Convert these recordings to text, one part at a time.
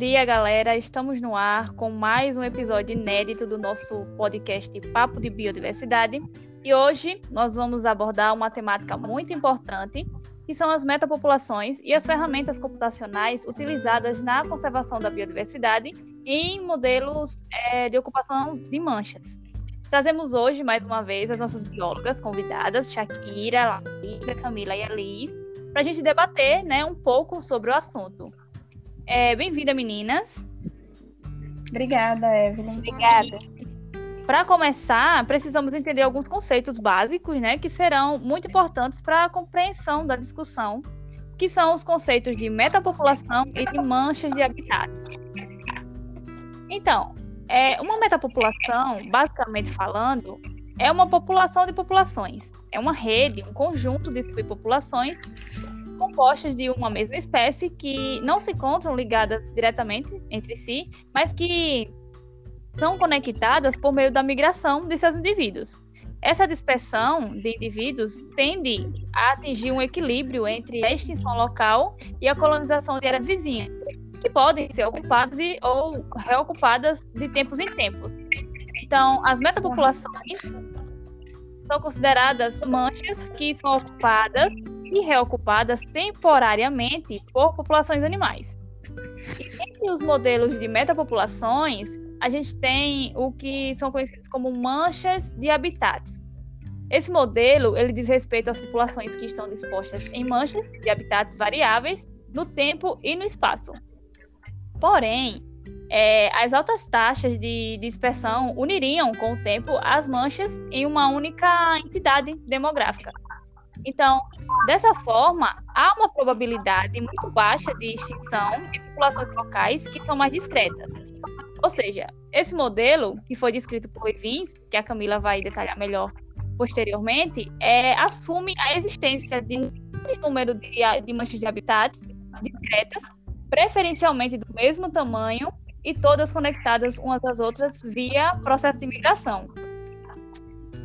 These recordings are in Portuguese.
dia, galera. Estamos no ar com mais um episódio inédito do nosso podcast Papo de Biodiversidade. E hoje nós vamos abordar uma temática muito importante, que são as metapopulações e as ferramentas computacionais utilizadas na conservação da biodiversidade em modelos é, de ocupação de manchas. Trazemos hoje, mais uma vez, as nossas biólogas convidadas, Shakira, Larissa, Camila e Alice, para a gente debater né, um pouco sobre o assunto. É, Bem-vinda, meninas. Obrigada, Evelyn. Obrigada. Para começar, precisamos entender alguns conceitos básicos, né, que serão muito importantes para a compreensão da discussão, que são os conceitos de metapopulação e de manchas de habitats. Então, é, uma metapopulação, basicamente falando, é uma população de populações. É uma rede, um conjunto de subpopulações compostas de uma mesma espécie que não se encontram ligadas diretamente entre si, mas que são conectadas por meio da migração de seus indivíduos. Essa dispersão de indivíduos tende a atingir um equilíbrio entre a extinção local e a colonização de áreas vizinhas, que podem ser ocupadas e, ou reocupadas de tempos em tempos. Então, as metapopulações são consideradas manchas que são ocupadas e reocupadas temporariamente por populações animais. E entre os modelos de metapopulações, a gente tem o que são conhecidos como manchas de habitats. Esse modelo ele diz respeito às populações que estão dispostas em manchas de habitats variáveis no tempo e no espaço. Porém, é, as altas taxas de dispersão uniriam com o tempo as manchas em uma única entidade demográfica. Então, dessa forma, há uma probabilidade muito baixa de extinção de populações locais que são mais discretas. Ou seja, esse modelo, que foi descrito por Levins, que a Camila vai detalhar melhor posteriormente, é, assume a existência de um número de, de manchas de habitats discretas, preferencialmente do mesmo tamanho e todas conectadas umas às outras via processo de migração.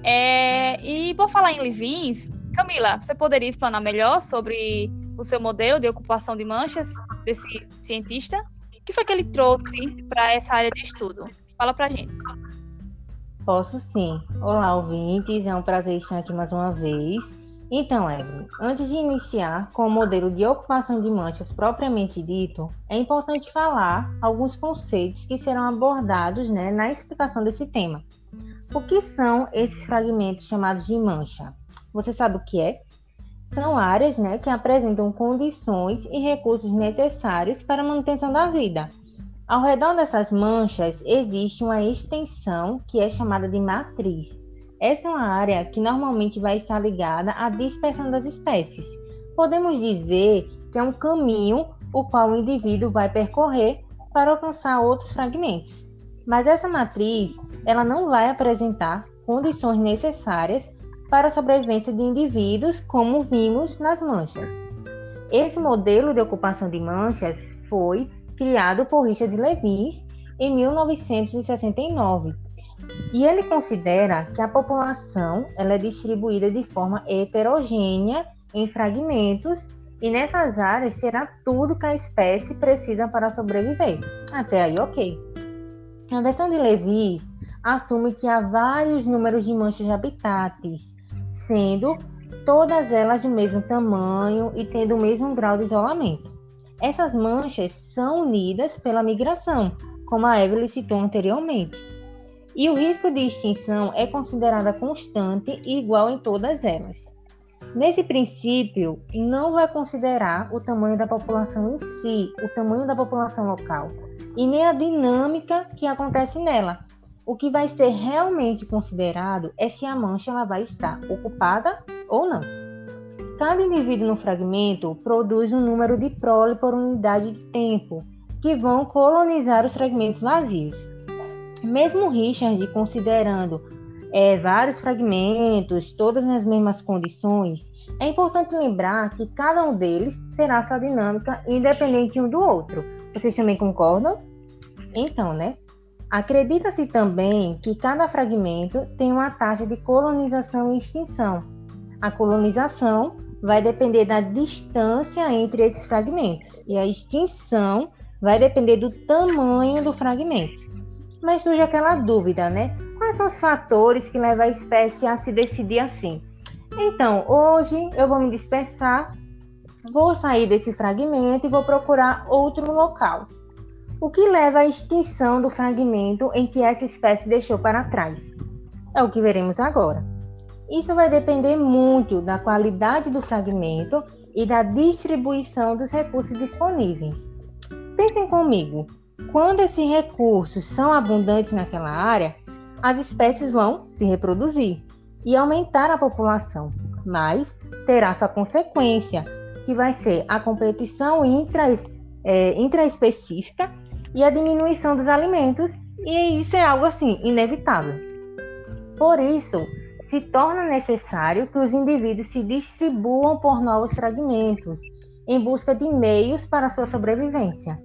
É, e por falar em Levins, Camila, você poderia explanar melhor sobre o seu modelo de ocupação de manchas desse cientista? O que foi que ele trouxe para essa área de estudo? Fala para gente. Posso sim. Olá, ouvintes. É um prazer estar aqui mais uma vez. Então, Evelyn, antes de iniciar com o modelo de ocupação de manchas propriamente dito, é importante falar alguns conceitos que serão abordados né, na explicação desse tema. O que são esses fragmentos chamados de mancha? Você sabe o que é? São áreas né, que apresentam condições e recursos necessários para a manutenção da vida. Ao redor dessas manchas existe uma extensão que é chamada de matriz. Essa é uma área que normalmente vai estar ligada à dispersão das espécies. Podemos dizer que é um caminho o qual o indivíduo vai percorrer para alcançar outros fragmentos. Mas essa matriz, ela não vai apresentar condições necessárias para a sobrevivência de indivíduos, como vimos nas manchas. Esse modelo de ocupação de manchas foi criado por Richard Lewis em 1969. E ele considera que a população ela é distribuída de forma heterogênea em fragmentos e nessas áreas será tudo que a espécie precisa para sobreviver. Até aí, ok. A versão de Lewis assume que há vários números de manchas de habitats sendo todas elas do mesmo tamanho e tendo o mesmo grau de isolamento. Essas manchas são unidas pela migração, como a Evelyn citou anteriormente. E o risco de extinção é considerada constante e igual em todas elas. Nesse princípio, não vai considerar o tamanho da população em si, o tamanho da população local, e nem a dinâmica que acontece nela, o que vai ser realmente considerado é se a mancha ela vai estar ocupada ou não. Cada indivíduo no fragmento produz um número de prole por unidade de tempo, que vão colonizar os fragmentos vazios. Mesmo Richard considerando é, vários fragmentos, todas nas mesmas condições, é importante lembrar que cada um deles terá sua dinâmica independente um do outro. Vocês também concordam? Então, né? Acredita-se também que cada fragmento tem uma taxa de colonização e extinção. A colonização vai depender da distância entre esses fragmentos e a extinção vai depender do tamanho do fragmento. Mas surge aquela dúvida, né? Quais são os fatores que levam a espécie a se decidir assim? Então, hoje eu vou me dispersar, vou sair desse fragmento e vou procurar outro local. O que leva à extinção do fragmento em que essa espécie deixou para trás? É o que veremos agora. Isso vai depender muito da qualidade do fragmento e da distribuição dos recursos disponíveis. Pensem comigo, quando esses recursos são abundantes naquela área, as espécies vão se reproduzir e aumentar a população, mas terá sua consequência, que vai ser a competição intra, é, intraespecífica e a diminuição dos alimentos, e isso é algo assim inevitável. Por isso, se torna necessário que os indivíduos se distribuam por novos fragmentos, em busca de meios para sua sobrevivência.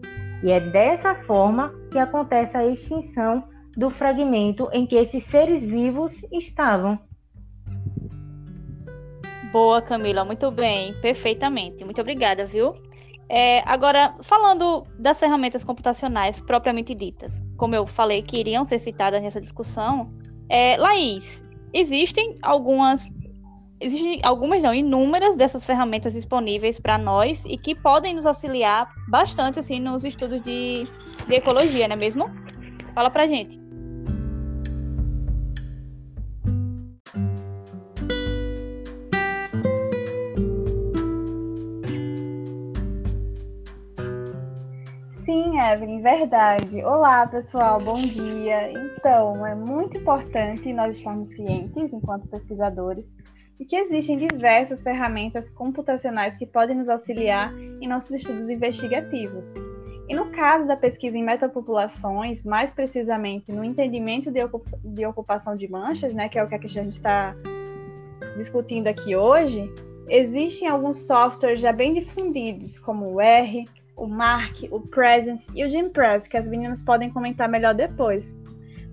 E é dessa forma que acontece a extinção do fragmento em que esses seres vivos estavam. Boa, Camila, muito bem, perfeitamente. Muito obrigada, viu? É, agora, falando das ferramentas computacionais propriamente ditas, como eu falei que iriam ser citadas nessa discussão, é, Laís, existem algumas existem algumas não, inúmeras dessas ferramentas disponíveis para nós e que podem nos auxiliar bastante assim nos estudos de, de ecologia, não é mesmo? Fala pra gente. Evelyn, verdade. Olá, pessoal, bom dia. Então, é muito importante nós estarmos cientes, enquanto pesquisadores, de que existem diversas ferramentas computacionais que podem nos auxiliar em nossos estudos investigativos. E no caso da pesquisa em metapopulações, mais precisamente no entendimento de ocupação de manchas, né, que é o que a gente está discutindo aqui hoje, existem alguns softwares já bem difundidos, como o R, o Mark, o Presence e o GenPress, que as meninas podem comentar melhor depois.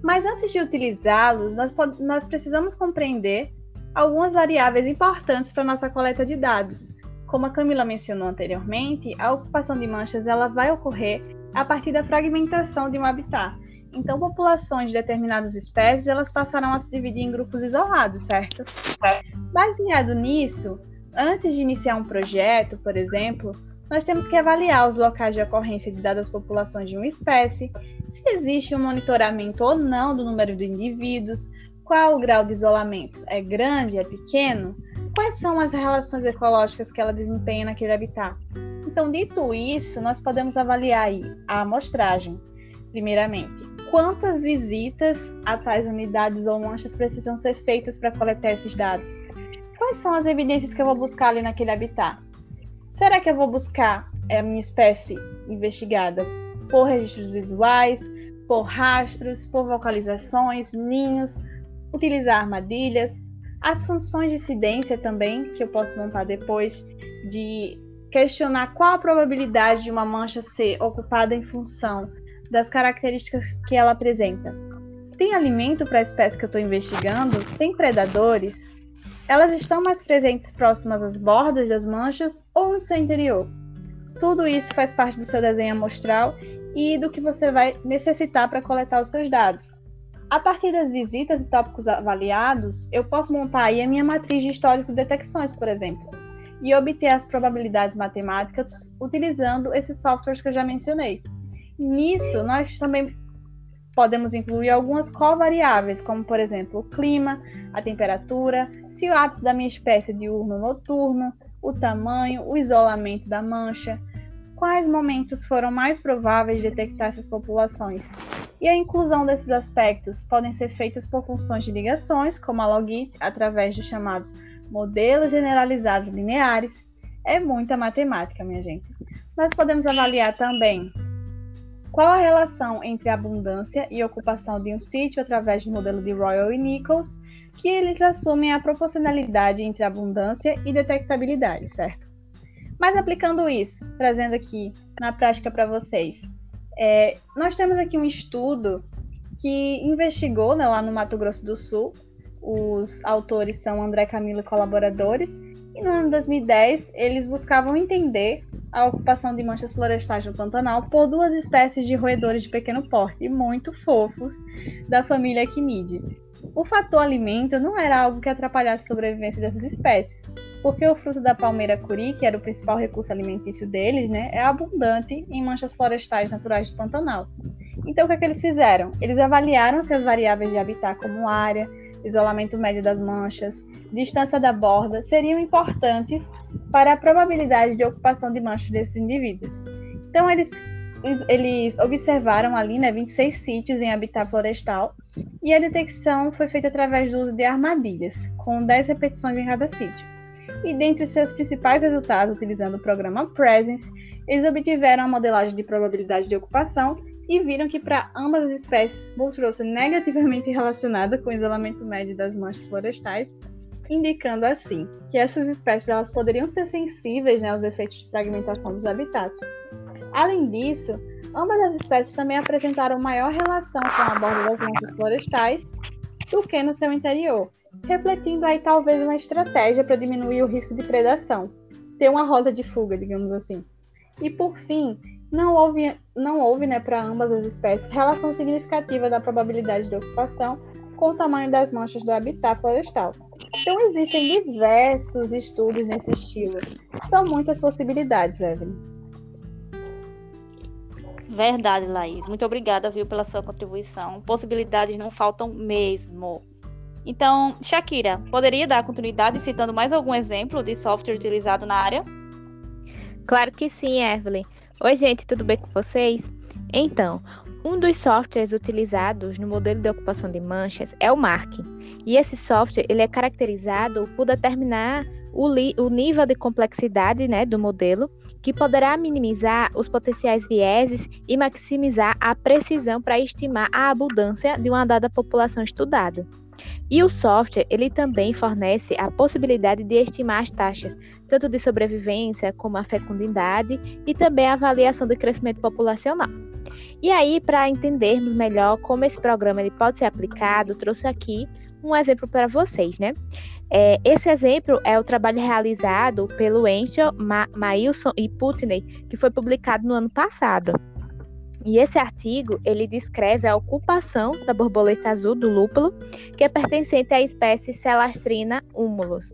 Mas antes de utilizá-los, nós, nós precisamos compreender algumas variáveis importantes para nossa coleta de dados. Como a Camila mencionou anteriormente, a ocupação de manchas ela vai ocorrer a partir da fragmentação de um habitat. Então, populações de determinadas espécies elas passarão a se dividir em grupos isolados, certo? Baseado nisso, antes de iniciar um projeto, por exemplo, nós temos que avaliar os locais de ocorrência de dadas populações de uma espécie, se existe um monitoramento ou não do número de indivíduos, qual o grau de isolamento, é grande, é pequeno, quais são as relações ecológicas que ela desempenha naquele habitat. Então, dito isso, nós podemos avaliar a amostragem. Primeiramente, quantas visitas a tais unidades ou manchas precisam ser feitas para coletar esses dados? Quais são as evidências que eu vou buscar ali naquele habitat? Será que eu vou buscar a minha espécie investigada por registros visuais, por rastros, por vocalizações, ninhos, utilizar armadilhas, as funções de incidência também, que eu posso montar depois, de questionar qual a probabilidade de uma mancha ser ocupada em função das características que ela apresenta. Tem alimento para a espécie que eu estou investigando? Tem predadores? Elas estão mais presentes próximas às bordas das manchas ou no seu interior. Tudo isso faz parte do seu desenho amostral e do que você vai necessitar para coletar os seus dados. A partir das visitas e tópicos avaliados, eu posso montar aí a minha matriz de histórico de detecções, por exemplo, e obter as probabilidades matemáticas utilizando esses softwares que eu já mencionei. Nisso, nós também podemos incluir algumas covariáveis, como por exemplo o clima, a temperatura, se o hábito da minha espécie é diurno ou noturno, o tamanho, o isolamento da mancha, quais momentos foram mais prováveis de detectar essas populações. E a inclusão desses aspectos podem ser feitas por funções de ligações, como a logit, através dos chamados modelos generalizados lineares. É muita matemática, minha gente. Nós podemos avaliar também qual a relação entre abundância e ocupação de um sítio através do modelo de Royal e Nichols, que eles assumem a proporcionalidade entre abundância e detectabilidade, certo? Mas aplicando isso, trazendo aqui na prática para vocês, é, nós temos aqui um estudo que investigou né, lá no Mato Grosso do Sul. Os autores são André Camilo e colaboradores. E no ano 2010, eles buscavam entender a ocupação de manchas florestais no Pantanal por duas espécies de roedores de pequeno porte, muito fofos, da família Equimidae. O fator alimento não era algo que atrapalhasse a sobrevivência dessas espécies, porque o fruto da palmeira curi, que era o principal recurso alimentício deles, né, é abundante em manchas florestais naturais do Pantanal. Então, o que, é que eles fizeram? Eles avaliaram se as variáveis de habitat, como área, isolamento médio das manchas, distância da borda, seriam importantes para a probabilidade de ocupação de manchas desses indivíduos. Então, eles, eles observaram ali né, 26 sítios em habitat florestal e a detecção foi feita através do uso de armadilhas, com 10 repetições em cada sítio. E dentre os seus principais resultados, utilizando o programa Presence, eles obtiveram a modelagem de probabilidade de ocupação e viram que para ambas as espécies mostrou-se negativamente relacionada com o isolamento médio das manchas florestais, indicando assim que essas espécies elas poderiam ser sensíveis né, aos efeitos de fragmentação dos habitats. Além disso, ambas as espécies também apresentaram maior relação com a borda das manchas florestais do que no seu interior, refletindo aí talvez uma estratégia para diminuir o risco de predação, ter uma rota de fuga, digamos assim. E por fim, não houve, não houve né, para ambas as espécies relação significativa da probabilidade de ocupação com o tamanho das manchas do habitat florestal. Então, existem diversos estudos nesse estilo. São muitas possibilidades, Evelyn. Verdade, Laís. Muito obrigada, viu, pela sua contribuição. Possibilidades não faltam mesmo. Então, Shakira, poderia dar continuidade citando mais algum exemplo de software utilizado na área? Claro que sim, Evelyn. Oi, gente, tudo bem com vocês? Então, um dos softwares utilizados no modelo de ocupação de manchas é o Mark. E esse software ele é caracterizado por determinar o, o nível de complexidade né, do modelo, que poderá minimizar os potenciais vieses e maximizar a precisão para estimar a abundância de uma dada população estudada. E o software, ele também fornece a possibilidade de estimar as taxas, tanto de sobrevivência como a fecundidade e também a avaliação do crescimento populacional. E aí, para entendermos melhor como esse programa ele pode ser aplicado, trouxe aqui um exemplo para vocês, né? É, esse exemplo é o trabalho realizado pelo Enchel, Ma Mailson e Putney, que foi publicado no ano passado. E esse artigo, ele descreve a ocupação da borboleta azul do lúpulo, que é pertencente à espécie Celastrina humulus.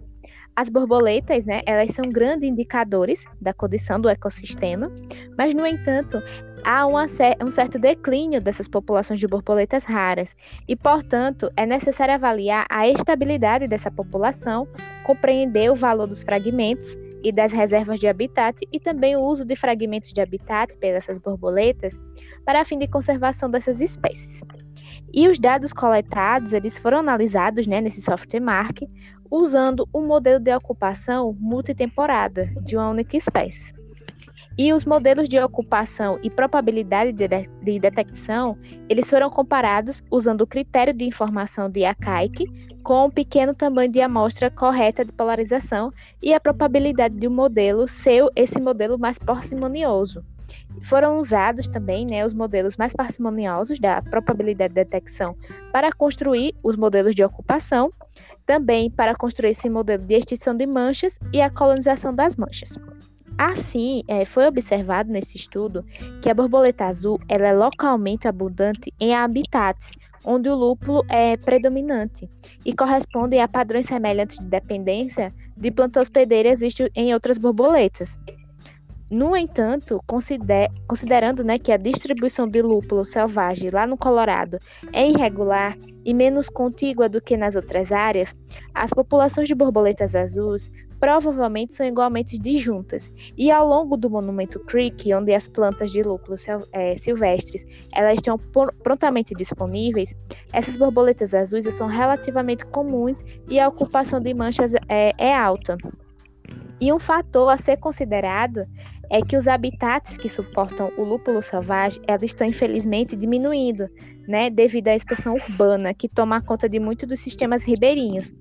As borboletas, né, elas são grandes indicadores da condição do ecossistema, mas, no entanto, há uma, um certo declínio dessas populações de borboletas raras e, portanto, é necessário avaliar a estabilidade dessa população, compreender o valor dos fragmentos e das reservas de habitat e também o uso de fragmentos de habitat pelas borboletas para fim de conservação dessas espécies. E os dados coletados, eles foram analisados né, nesse software Mark, usando um modelo de ocupação multitemporada de uma única espécie. E os modelos de ocupação e probabilidade de, de, de detecção, eles foram comparados usando o critério de informação de Akaic com um pequeno tamanho de amostra correta de polarização e a probabilidade de um modelo ser esse modelo mais parcimonioso. Foram usados também né, os modelos mais parcimoniosos da probabilidade de detecção para construir os modelos de ocupação, também para construir esse modelo de extinção de manchas e a colonização das manchas. Assim, é, foi observado nesse estudo que a borboleta azul ela é localmente abundante em habitats onde o lúpulo é predominante e corresponde a padrões semelhantes de dependência de plantas hospedeiras vistos em outras borboletas. No entanto, consider, considerando né, que a distribuição de lúpulo selvagem lá no Colorado é irregular e menos contígua do que nas outras áreas, as populações de borboletas azuis provavelmente são igualmente disjuntas. E ao longo do Monumento Creek, onde as plantas de lúpulo é, silvestres elas estão prontamente disponíveis, essas borboletas azuis são relativamente comuns e a ocupação de manchas é, é alta. E um fator a ser considerado é que os habitats que suportam o lúpulo selvagem, elas estão infelizmente diminuindo, né, devido à expansão urbana que toma conta de muitos dos sistemas ribeirinhos.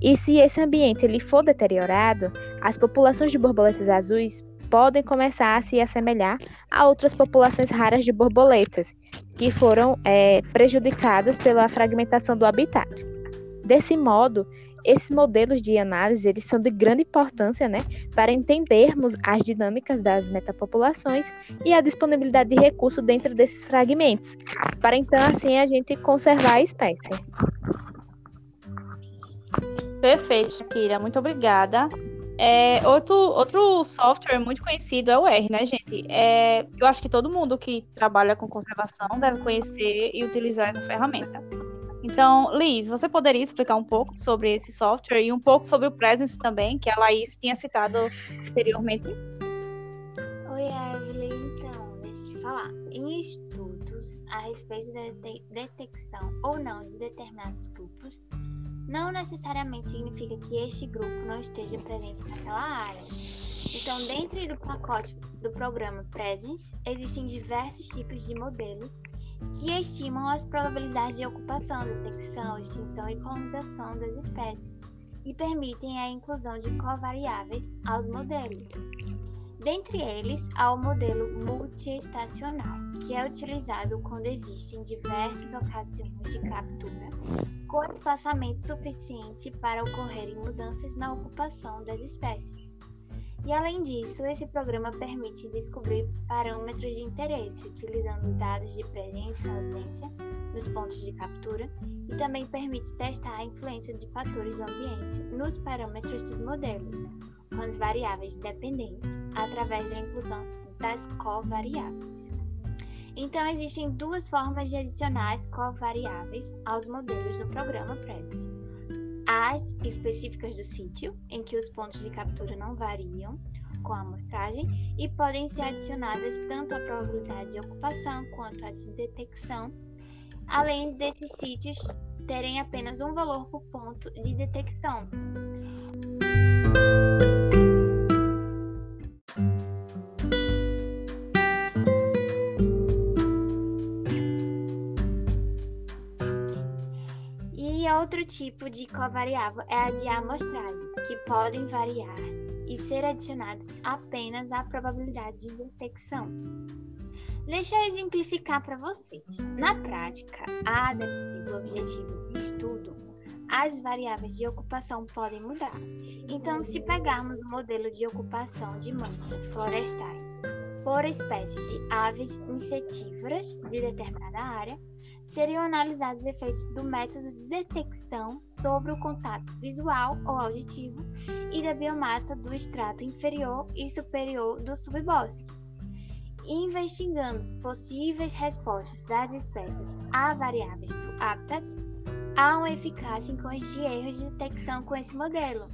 E se esse ambiente ele for deteriorado, as populações de borboletas azuis podem começar a se assemelhar a outras populações raras de borboletas, que foram é, prejudicadas pela fragmentação do habitat. Desse modo, esses modelos de análise eles são de grande importância né, para entendermos as dinâmicas das metapopulações e a disponibilidade de recursos dentro desses fragmentos, para então assim a gente conservar a espécie. Perfeito, Shakira, muito obrigada. É, outro, outro software muito conhecido é o R, né, gente? É, eu acho que todo mundo que trabalha com conservação deve conhecer e utilizar essa ferramenta. Então, Liz, você poderia explicar um pouco sobre esse software e um pouco sobre o Presence também, que a Laís tinha citado anteriormente? Oi, Evelyn. Então, deixa eu te falar. Em estudos a respeito da detecção ou não de determinados grupos, não necessariamente significa que este grupo não esteja presente naquela área. Então, dentro do pacote do programa Presence, existem diversos tipos de modelos que estimam as probabilidades de ocupação, detecção, extinção e colonização das espécies e permitem a inclusão de covariáveis aos modelos. Dentre eles, há o modelo multiestacional, que é utilizado quando existem diversas ocasiões de captura com espaçamento suficiente para ocorrerem mudanças na ocupação das espécies. E além disso, esse programa permite descobrir parâmetros de interesse, utilizando dados de presença e ausência nos pontos de captura, e também permite testar a influência de fatores do ambiente nos parâmetros dos modelos, com as variáveis dependentes, através da inclusão das covariáveis. Então, existem duas formas de adicionar as covariáveis aos modelos do programa Predis. As específicas do sítio, em que os pontos de captura não variam com a amostragem e podem ser adicionadas tanto a probabilidade de ocupação quanto a de detecção, além desses sítios terem apenas um valor por ponto de detecção. Outro tipo de covariável é a de amostragem, que podem variar e ser adicionados apenas à probabilidade de detecção. Deixa eu exemplificar para vocês. Na prática, a depender do objetivo do estudo, as variáveis de ocupação podem mudar. Então, se pegarmos o modelo de ocupação de manchas florestais por espécies de aves insetívoras de determinada área, seriam analisados os efeitos do método de detecção sobre o contato visual ou auditivo e da biomassa do extrato inferior e superior do subbosque. Investigando possíveis respostas das espécies a variáveis do habitat, há uma eficácia em corrigir erros de detecção com esse modelo.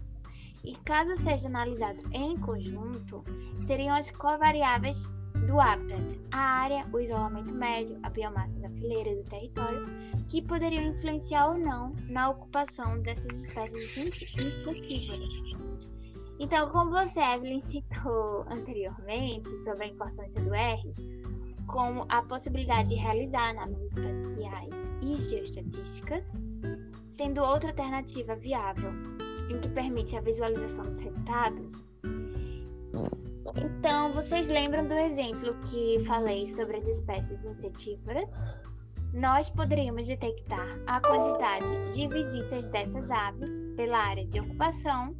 E caso seja analisado em conjunto, seriam as covariáveis do habitat, a área, o isolamento médio, a biomassa da fileira do território, que poderiam influenciar ou não na ocupação dessas espécies insectívoras. Então, como você, Evelyn, citou anteriormente sobre a importância do R, como a possibilidade de realizar análises espaciais e geoestatísticas, sendo outra alternativa viável em que permite a visualização dos resultados, então, vocês lembram do exemplo que falei sobre as espécies insetívoras? Nós poderíamos detectar a quantidade de visitas dessas aves pela área de ocupação,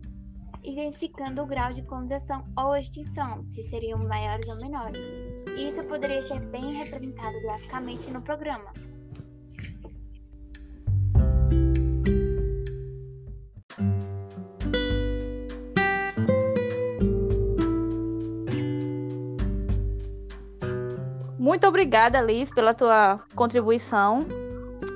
identificando o grau de colonização ou extinção, se seriam maiores ou menores. Isso poderia ser bem representado graficamente no programa. Muito obrigada, Liz, pela tua contribuição.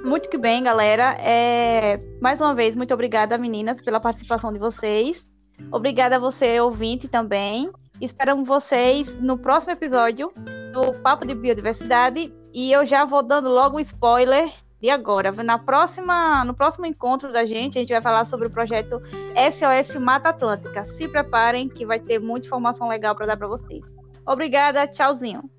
Muito que bem, galera. É... Mais uma vez, muito obrigada, meninas, pela participação de vocês. Obrigada a você, ouvinte, também. Esperamos vocês no próximo episódio do Papo de Biodiversidade. E eu já vou dando logo um spoiler de agora. Na próxima, no próximo encontro da gente, a gente vai falar sobre o projeto SOS Mata Atlântica. Se preparem, que vai ter muita informação legal para dar para vocês. Obrigada, tchauzinho.